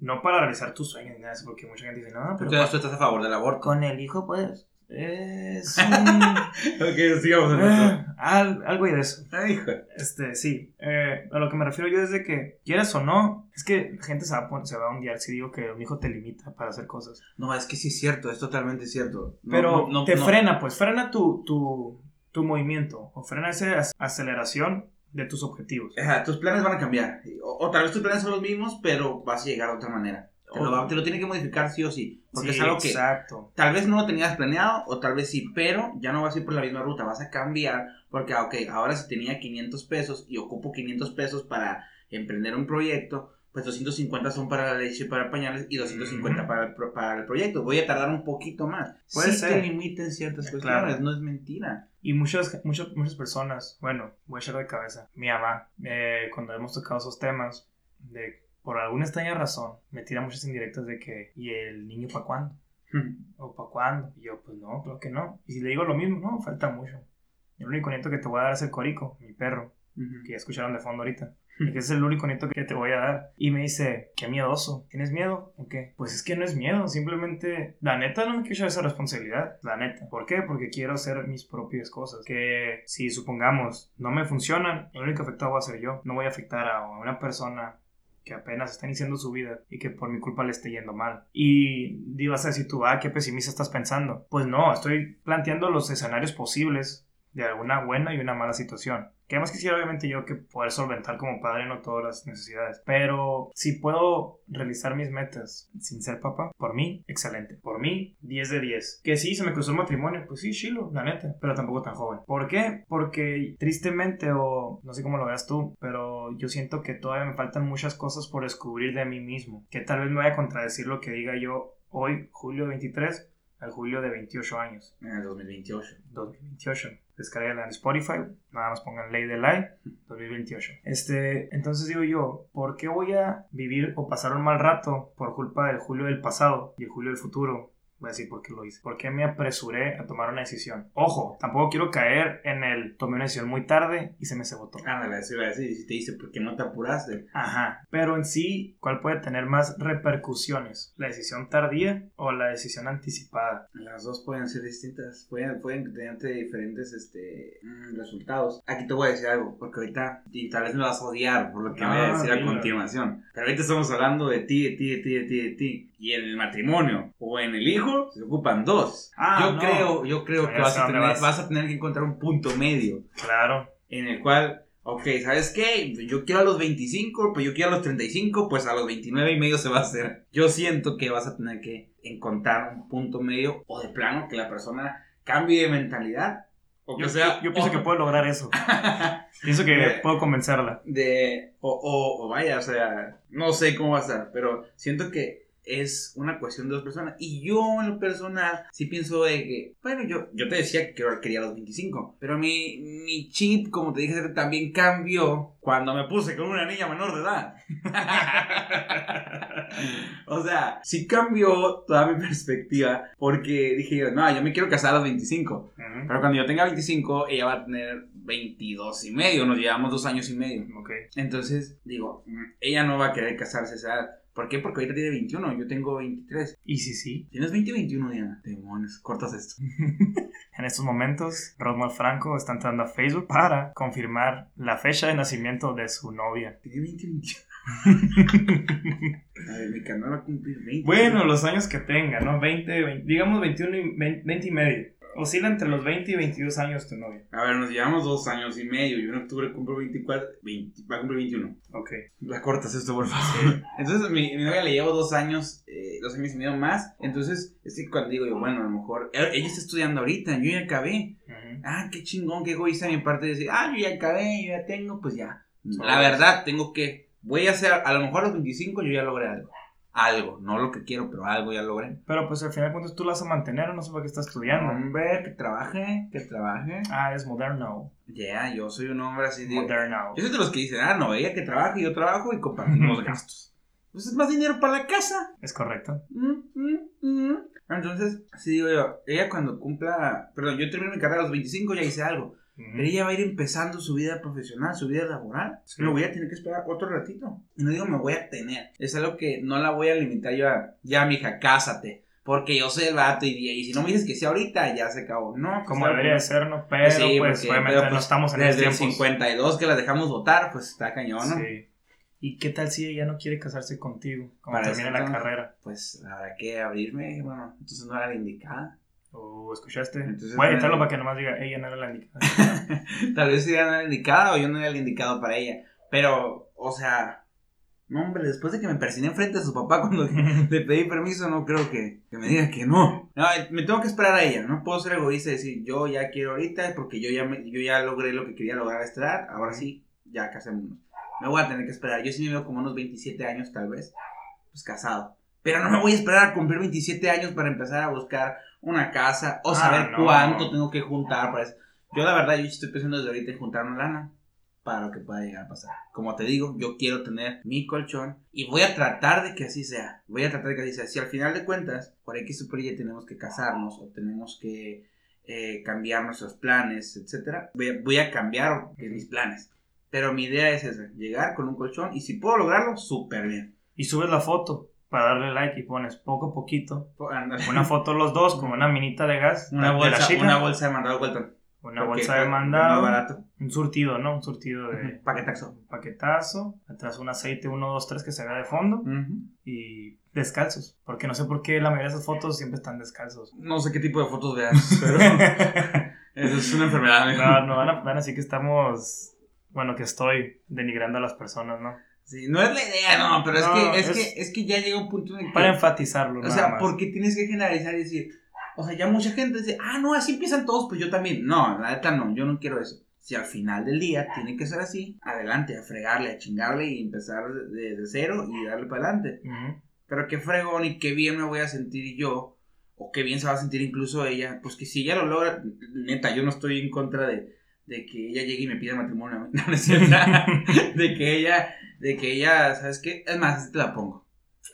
Speaker 1: No para realizar tus sueños ni nada, porque mucha gente dice, no, pero
Speaker 2: tú estás a favor del aborto.
Speaker 1: con el hijo puedes. Es un...
Speaker 2: ok, sigamos en esto.
Speaker 1: Ah, al- algo y de eso.
Speaker 2: Ay, hijo.
Speaker 1: Este, sí. Eh, a lo que me refiero yo es de que, quieras o no, es que la gente se va, a pon- se va a ondear si digo que un hijo te limita para hacer cosas.
Speaker 2: No, es que sí es cierto, es totalmente cierto. No,
Speaker 1: Pero
Speaker 2: no, no,
Speaker 1: te frena, pues frena tu, tu, tu movimiento o frena esa ac- aceleración de tus objetivos.
Speaker 2: Ajá, tus planes van a cambiar. O, o tal vez tus planes son los mismos, pero vas a llegar de otra manera. Te, lo, va- te lo tiene que modificar sí o sí. Porque
Speaker 1: Sí,
Speaker 2: es algo que
Speaker 1: Exacto.
Speaker 2: tal vez no lo tenías planeado o tal vez sí, pero ya no vas a ir por la misma ruta, vas a cambiar porque, ah, ok, ahora si tenía 500 pesos y ocupo 500 pesos para emprender un proyecto, pues 250 son para la leche y para pañales y 250
Speaker 1: Ujú.
Speaker 2: para, el, pro- para el proyecto. Voy a tardar un poquito más.
Speaker 1: Puede
Speaker 2: sí
Speaker 1: ser.
Speaker 2: te limiten ciertas
Speaker 1: Eh,
Speaker 2: cuestiones,
Speaker 1: claro.
Speaker 2: no es mentira.
Speaker 1: Y muchas, muchas, muchas personas, bueno, voy a echar de cabeza. Mi mamá, eh, cuando hemos tocado esos temas, de por alguna extraña razón, me tira muchas indirectas de que, ¿y el niño para cuándo? ¿O para cuándo? Y yo, pues no, creo que no. Y si le digo lo mismo, no, falta mucho. El único nieto que te voy a dar es el Corico, mi perro, que ya escucharon de fondo ahorita. Que es el único nieto que te voy a dar. Y me dice, qué miedoso. ¿Tienes miedo? ¿O qué? Pues es que no es miedo. Simplemente, la neta, no me quiero esa responsabilidad. La neta. ¿Por qué? Porque quiero hacer mis propias cosas. Que si supongamos no me funcionan, el único afectado va a ser yo. No voy a afectar a una persona que apenas está iniciando su vida y que por mi culpa le esté yendo mal. Y vas a decir tú, ah, qué pesimista estás pensando. Pues no, estoy planteando los escenarios posibles de alguna buena y una mala situación. Que además quisiera obviamente yo que poder solventar como padre no todas las necesidades. Pero si puedo realizar mis metas sin ser papá, por mí, excelente. Por mí, 10 de 10. Que sí, se me cruzó el matrimonio, pues sí, chilo, la neta. Pero tampoco tan joven. ¿Por qué? Porque tristemente, o no sé cómo lo veas tú, pero yo siento que todavía me faltan muchas cosas por descubrir de mí mismo. Que tal vez me vaya a contradecir lo que diga yo hoy, julio 23, al julio de 28 años.
Speaker 2: En el 2028.
Speaker 1: 2028. Descargala en Spotify, nada más pongan Ley de Light 2028. Este, entonces digo yo, ¿por qué voy a vivir o pasar un mal rato por culpa del Julio del pasado y el Julio del futuro? Voy a decir por qué lo hice. ¿Por qué me apresuré a tomar una decisión? Ojo, tampoco quiero caer en el tomé una decisión muy tarde y se me cebotó.
Speaker 2: Ándale, eso iba a decir. Y si te dice, ¿por qué no te apuraste?
Speaker 1: Ajá. Pero en sí, ¿cuál puede tener más repercusiones? ¿La decisión tardía o la decisión anticipada?
Speaker 2: Las dos pueden ser distintas, pueden, pueden tener diferentes este, mm, resultados. Aquí te voy a decir algo, porque ahorita y tal vez me vas a odiar por lo que voy a
Speaker 1: Ah,
Speaker 2: decir a
Speaker 1: dilo.
Speaker 2: continuación. Pero ahorita estamos hablando de ti, de ti, de ti, de ti, de ti. Y en el matrimonio o en el hijo se ocupan dos.
Speaker 1: Ah,
Speaker 2: yo
Speaker 1: no.
Speaker 2: creo, yo creo que vas a, tener,
Speaker 1: vas.
Speaker 2: vas a tener que encontrar un punto medio
Speaker 1: Claro.
Speaker 2: en el cual, ok, ¿sabes qué? Yo quiero a los 25, pero yo quiero a los 35, pues a los 29 y medio se va a hacer. Yo siento que vas a tener que encontrar un punto medio o de plano que la persona cambie de mentalidad. O que
Speaker 1: Yo,
Speaker 2: sea,
Speaker 1: yo- pienso
Speaker 2: o-
Speaker 1: que puedo lograr eso. Pienso que puedo convencerla.
Speaker 2: de o, o, o vaya, o sea, no sé cómo va a estar, pero siento que es una cuestión de dos personas. Y yo en lo personal sí pienso de que, bueno, yo, yo te decía que quiero- quería los 25, pero mi, mi chip, como te dije, también cambió cuando me puse con una niña menor de edad. o sea, sí cambió toda mi perspectiva porque dije yo, no, yo me quiero casar a los 25.
Speaker 1: Ujú.
Speaker 2: Pero cuando yo tenga 25, ella va a tener 22 y medio, nos llevamos dos años y medio.
Speaker 1: Ok.
Speaker 2: Entonces, digo, mm, ella no va a querer casarse a esa edad. ¿Por qué? Porque ahorita tiene 21, yo tengo 23.
Speaker 1: Y sí, sí.
Speaker 2: ¿Tienes 20 o 21, Diana? Demonios, cortas esto.
Speaker 1: En estos momentos, Rosmar Franco está entrando a Facebook para confirmar la fecha de nacimiento de su novia.
Speaker 2: Tiene 20 o 21. A ver, mi canal va a cumplir 20.
Speaker 1: bueno, los años que tenga, ¿no? 20, 20, digamos 21 y 20, 20 y medio. Oscila entre los 20 y 22 años tu novia.
Speaker 2: A ver, nos llevamos dos años y medio. Yo en octubre cumplo 24, 20, va a cumplir 21.
Speaker 1: Ok.
Speaker 2: La cortas esto, por favor. Entonces, mi, mi novia le llevo dos años, eh, dos años y medio más. Entonces, es que cuando digo yo, bueno, a lo mejor. eh, Ella está estudiando ahorita, yo ya acabé. Ah, qué chingón, qué egoísta mi parte de decir, ah, yo ya acabé, yo ya tengo, pues ya. La verdad, tengo que. Voy a hacer, a lo mejor a los 25 yo ya logré algo. Algo, no lo que quiero, pero algo ya logré.
Speaker 1: Pero pues al final de cuentas tú la vas a mantener, no sé para qué estás estudiando.
Speaker 2: Hombre, que trabaje, que trabaje.
Speaker 1: Ah, es moderno.
Speaker 2: Ya, yo soy un hombre así de.
Speaker 1: Moderno.
Speaker 2: Yo soy de los que dicen, ah, no, ella que trabaje, yo trabajo y compartimos gastos. Pues es más dinero para la casa.
Speaker 1: Es correcto.
Speaker 2: Mm, mm, mm. Entonces, sí digo yo, ella cuando cumpla, perdón, yo termino mi carrera a los 25, ya hice algo.
Speaker 1: Ujú.
Speaker 2: Pero ella va a ir empezando su vida profesional, su vida laboral.
Speaker 1: Sí.
Speaker 2: Lo voy a tener que esperar otro ratito. Y no digo me voy a tener. Es algo que no la voy a limitar yo a, ya, mija, cásate. Porque yo soy el vato y, y si no me dices que sí ahorita, ya se acabó. No, pues,
Speaker 1: Como debería de ser, ¿no? Pero
Speaker 2: sí,
Speaker 1: pues
Speaker 2: porque-
Speaker 1: obviamente
Speaker 2: pero,
Speaker 1: no
Speaker 2: pues,
Speaker 1: estamos en
Speaker 2: Desde el
Speaker 1: tiempos.
Speaker 2: 52 que las dejamos votar, pues está cañón, ¿no?
Speaker 1: Sí. ¿Y qué tal si ella no quiere casarse contigo? Cuando
Speaker 2: Para
Speaker 1: termine
Speaker 2: eso,
Speaker 1: la carrera.
Speaker 2: Pues habrá que abrirme, bueno, entonces no era la indicada.
Speaker 1: ¿O escuchaste?
Speaker 2: Entonces,
Speaker 1: Voy a
Speaker 2: eh,
Speaker 1: editarlo para que nomás diga, ella no era la indicada.
Speaker 2: Tal vez ella no era la indicada o yo no era el indicado para ella. Pero, o sea, no, hombre, después de que me persiné enfrente de su papá cuando le pedí permiso, no creo que, que me diga que no. No, me tengo que esperar a ella. No puedo ser egoísta y decir, yo ya quiero ahorita porque yo ya, me- yo ya logré lo que quería lograr a esta edad. Ahora sí, ya casémonos. Me voy a tener que esperar. Yo sí me veo como unos 27 años, tal vez, pues casado. Pero no me voy a esperar a cumplir 27 años para empezar a buscar una casa o
Speaker 1: Ah,
Speaker 2: saber
Speaker 1: no.
Speaker 2: cuánto tengo que juntar para eso. Yo la verdad, yo estoy pensando desde ahorita en juntar una lana para lo que pueda llegar a pasar. Como te digo, yo quiero tener mi colchón y voy a tratar de que así sea. Voy a tratar de que así sea. Si al final de cuentas, por X o por Y tenemos que casarnos o tenemos que eh, cambiar nuestros planes, etcétera, voy a, voy a cambiar mis planes. Pero mi idea es esa, llegar con un colchón y si puedo lograrlo, súper bien.
Speaker 1: y subes la foto para darle like y pones poco a poquito. Una foto los dos con una minita de gas.
Speaker 2: Una
Speaker 1: de
Speaker 2: bolsa,
Speaker 1: chica,
Speaker 2: una bolsa de mandado Colton.
Speaker 1: una
Speaker 2: Porque
Speaker 1: bolsa de mandado.
Speaker 2: Barato.
Speaker 1: Un surtido, ¿no? Un surtido de
Speaker 2: Paquetazo.
Speaker 1: paquetazo. Atrás un aceite 1, 2, 3 que se vea de fondo. Y descalzos. Porque no sé por qué la mayoría de esas fotos siempre están descalzos.
Speaker 2: No sé qué tipo de fotos veas, pero eso es una enfermedad.
Speaker 1: No, no van a, van a decir que estamos. Bueno, que estoy denigrando a las personas, ¿no?
Speaker 2: Sí, no es la idea, no, pero es, que, es,
Speaker 1: es-
Speaker 2: que es que ya llega un punto en el que...
Speaker 1: Para enfatizarlo,
Speaker 2: o sea,
Speaker 1: más.
Speaker 2: porque tienes que generalizar y decir... O sea, ya mucha gente dice, ah, no, así empiezan todos, pues yo también. No, la neta no, yo no quiero eso. Si al final del día tiene que ser así, adelante, a fregarle, a chingarle y empezar desde cero y darle para adelante. Pero qué fregón y qué bien me voy a sentir yo, o qué bien se va a sentir incluso ella, pues que si ella lo logra, neta, yo no estoy en contra de, de que ella llegue y me pida matrimonio, no es cierto, de que ella, de que ella, ¿sabes qué? Es más, te la pongo.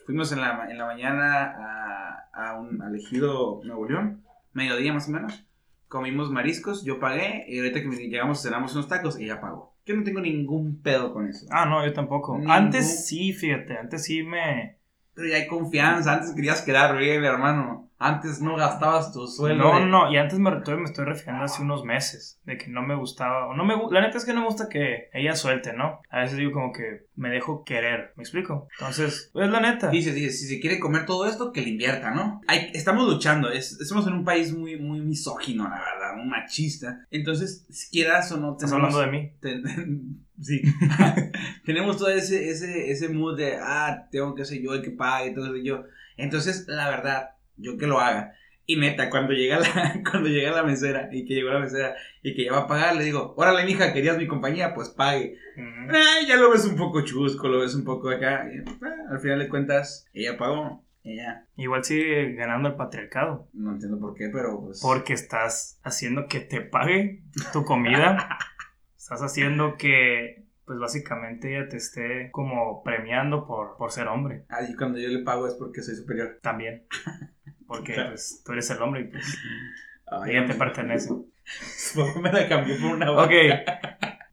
Speaker 2: Fuimos en la, en la mañana a, a un al ejido Nuevo León, mediodía más o menos, comimos mariscos, yo pagué, y ahorita que llegamos cenamos unos tacos, ella pagó. Yo no tengo ningún pedo con eso.
Speaker 1: Ah, no, yo tampoco.
Speaker 2: Ningún-
Speaker 1: Antes sí, fíjate, antes sí me...
Speaker 2: Pero ya hay confianza, antes querías quedar bien, hermano. Antes no gastabas tu sueldo.
Speaker 1: No,
Speaker 2: de-
Speaker 1: no, y antes me, estoy refiriendo hace unos meses, de que no me gustaba, o no me la neta es que no me gusta que ella suelte, ¿no? A veces digo como que me dejo querer, ¿me explico? Entonces, pues la neta.
Speaker 2: Dices, dices, si se quiere comer todo esto, que le invierta, ¿no? Hay, estamos luchando, es, estamos en un país muy, muy misógino, la verdad, muy machista. Entonces, si quieras o no,
Speaker 1: Estás
Speaker 2: tenemos-
Speaker 1: hablando de mí.
Speaker 2: Ten- sí. tenemos todo ese, ese, ese mood de, ah, tengo que ser yo el que pague, todo eso yo. Entonces, la verdad, yo que lo haga. Y neta, cuando llega la, cuando llega la mesera y que llegó la mesera y que ya va a pagar, le digo, órale, mija, querías mi compañía, pues pague. Ay, ya lo ves un poco chusco, lo ves un poco acá. y, ah, al final de cuentas, ella pagó. Ella,
Speaker 1: Igual sigue ganando el patriarcado,
Speaker 2: no entiendo por qué, pero pues.
Speaker 1: porque estás haciendo que te pague tu comida, estás haciendo que, pues básicamente ella te esté como premiando por, por ser hombre,
Speaker 2: Ay, cuando yo le pago es porque soy superior.
Speaker 1: también. Porque
Speaker 2: Claro.
Speaker 1: pues, tú eres el hombre y pues
Speaker 2: Ay,
Speaker 1: ella te pertenece.
Speaker 2: me la cambié por una
Speaker 1: Ok.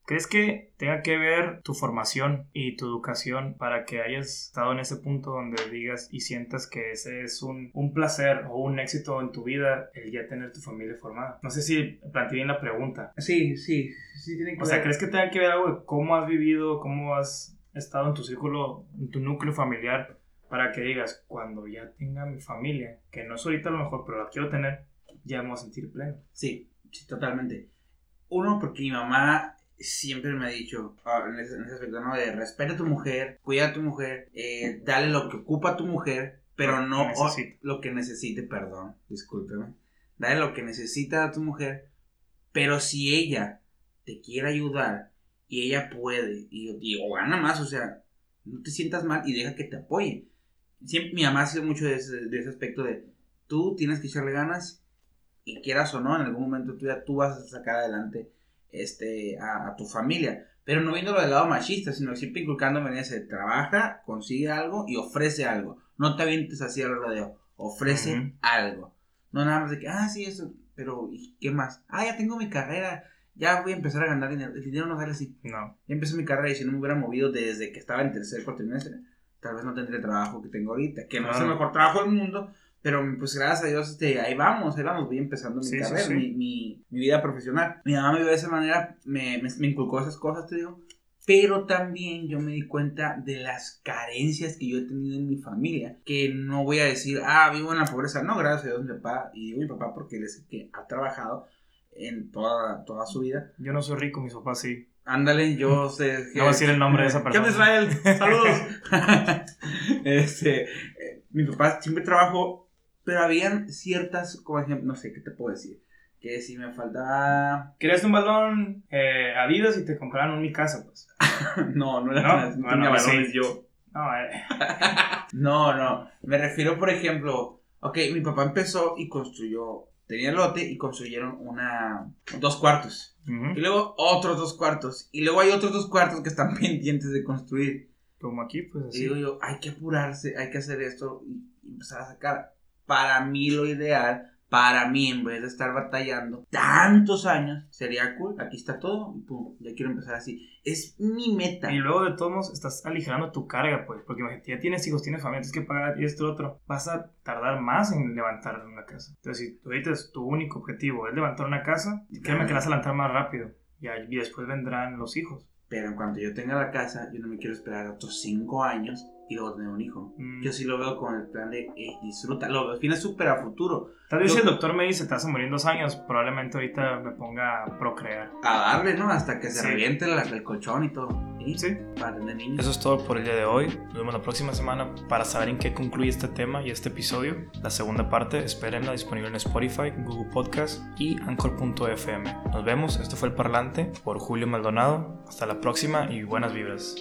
Speaker 1: ¿Crees que tenga que ver tu formación y tu educación para que hayas estado en ese punto donde digas y sientas que ese es un, un placer o un éxito en tu vida el ya tener tu familia formada? No sé si planteé bien la pregunta.
Speaker 2: Sí, sí, sí tiene que
Speaker 1: O sea,
Speaker 2: ver.
Speaker 1: ¿crees que tenga que ver algo de cómo has vivido, cómo has estado en tu círculo, en tu núcleo familiar para que digas, cuando ya tenga mi familia, que no es ahorita a lo mejor, pero la quiero tener, ya vamos a sentir pleno.
Speaker 2: Sí, sí, totalmente. Uno, porque mi mamá siempre me ha dicho, ah, en, ese, en ese aspecto, ¿no? De respeta a tu mujer, cuida a tu mujer, eh, dale lo que ocupa a tu mujer, pero
Speaker 1: Lo
Speaker 2: no
Speaker 1: que
Speaker 2: lo que necesite, perdón, discúlpeme. Dale lo que necesita a tu mujer, pero si ella te quiere ayudar y ella puede y, y- o gana más, o sea, no te sientas mal y deja que te apoye. Siempre, mi mamá ha sido mucho de ese, de ese aspecto de tú tienes que echarle ganas y quieras o no, en algún momento tú ya tú vas a sacar adelante este, a, a tu familia. Pero no viéndolo del lado machista, sino siempre inculcándome en ese, trabaja, consigue algo y ofrece algo. No te avientes así al rodeo, ofrece
Speaker 1: Ujú.
Speaker 2: algo. No nada más de que, ah, sí, eso, pero ¿y qué más? Ah, ya tengo mi carrera, ya voy a empezar a ganar dinero. El dinero no sale así.
Speaker 1: No.
Speaker 2: Ya empecé mi carrera y si no me hubiera movido desde que estaba en tercer cuatrimestre, tal vez no tendría el trabajo que tengo ahorita, que no es el mejor trabajo del mundo, pero pues gracias a Dios, este, ahí vamos, ahí vamos, voy empezando mi
Speaker 1: Sí,
Speaker 2: carrera,
Speaker 1: sí.
Speaker 2: Mi, mi, mi vida profesional. Mi mamá me vio de esa manera, me, me, me inculcó esas cosas, te digo, pero también yo me di cuenta de las carencias que yo he tenido en mi familia, que no voy a decir, ah, vivo en la pobreza, no, gracias a Dios mi papá, y digo mi papá porque él es el que ha trabajado en toda, toda su vida.
Speaker 1: Yo no soy rico, mis papás sí.
Speaker 2: Ándale, yo sé.
Speaker 1: No voy a decir el nombre de esa
Speaker 2: ¿Qué
Speaker 1: persona.
Speaker 2: Israel? Saludos. este, eh, mi papá siempre trabajó, pero habían ciertas, como ejemplo, no sé qué te puedo decir. Que si me faltaba.
Speaker 1: Querías un balón eh, Adidas y te compraron un mi casa, pues.
Speaker 2: No, no era
Speaker 1: No,
Speaker 2: así, no
Speaker 1: bueno,
Speaker 2: tenía
Speaker 1: sí.
Speaker 2: balones yo.
Speaker 1: No, eh.
Speaker 2: No, no. Me refiero, por ejemplo, ok, mi papá empezó y construyó, tenía lote y construyeron una, dos cuartos.
Speaker 1: Ujú.
Speaker 2: Y luego otros dos cuartos. Y luego hay otros dos cuartos que están pendientes de construir.
Speaker 1: Como aquí, pues
Speaker 2: Y
Speaker 1: así.
Speaker 2: digo yo, hay que apurarse, hay que hacer esto y, y empezar a sacar. Para mí lo ideal, para mí en vez de estar batallando tantos años, sería cool, aquí está todo pum, ya quiero empezar así. Es mi meta.
Speaker 1: Y luego de todos modos estás aligerando tu carga, pues, porque imagínate, ya tienes hijos, tienes familia, tienes que pagar y esto otro. Vas a tardar más en levantar una casa. Entonces, si ahorita es tu único objetivo es levantar una casa, créeme que la vas a levantar más rápido. Y, ahí- y después vendrán los hijos.
Speaker 2: Pero en cuanto yo tenga la casa, yo no me quiero esperar otros cinco años y luego tener un hijo.
Speaker 1: Mm.
Speaker 2: Yo sí lo veo con el plan de eh, disfruta, lo veo, tienes súper a futuro.
Speaker 1: Tal vez
Speaker 2: Yo-
Speaker 1: si el doctor me dice te vas a morir en dos años, probablemente ahorita me ponga a procrear.
Speaker 2: A darle, ¿no? Hasta que se
Speaker 1: Sí.
Speaker 2: reviente la- el colchón y todo. ¿sí?
Speaker 1: Sí.
Speaker 2: Para tener niños.
Speaker 1: Eso es todo por el día de hoy. Nos vemos la próxima semana para saber en qué concluye este tema y este episodio. La segunda parte, espérenla disponible en Spotify, Google Podcast y Anchor.fm. Nos vemos. Esto fue El Parlante por Julio Maldonado. Hasta la próxima y buenas vibras.